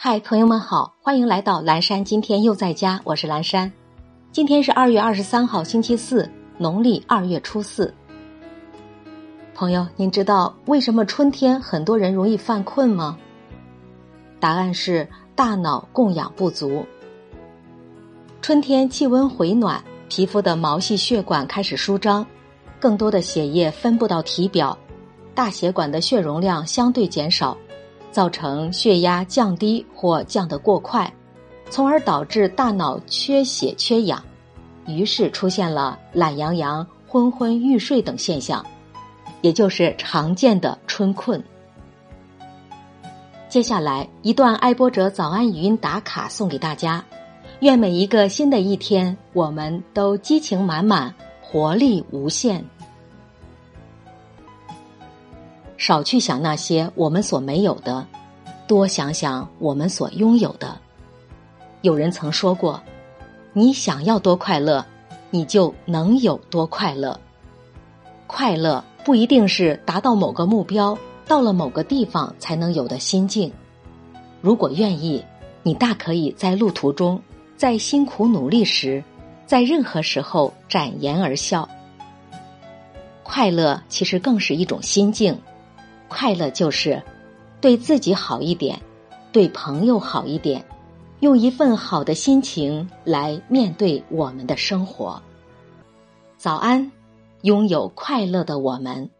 嗨，朋友们好，欢迎来到蓝山。今天又在家，我是蓝山。今天是二月二十三号，星期四，农历二月初四。朋友，您知道为什么春天很多人容易犯困吗？答案是大脑供氧不足。春天气温回暖，皮肤的毛细血管开始舒张，更多的血液分布到体表，大血管的血容量相对减少。造成血压降低或降得过快，从而导致大脑缺血缺氧，于是出现了懒洋洋、昏昏欲睡等现象，也就是常见的春困。接下来一段爱播者早安语音打卡送给大家，愿每一个新的一天，我们都激情满满，活力无限。少去想那些我们所没有的，多想想我们所拥有的。有人曾说过：“你想要多快乐，你就能有多快乐。”快乐不一定是达到某个目标、到了某个地方才能有的心境。如果愿意，你大可以在路途中，在辛苦努力时，在任何时候展颜而笑。快乐其实更是一种心境。快乐就是对自己好一点，对朋友好一点，用一份好的心情来面对我们的生活。早安，拥有快乐的我们。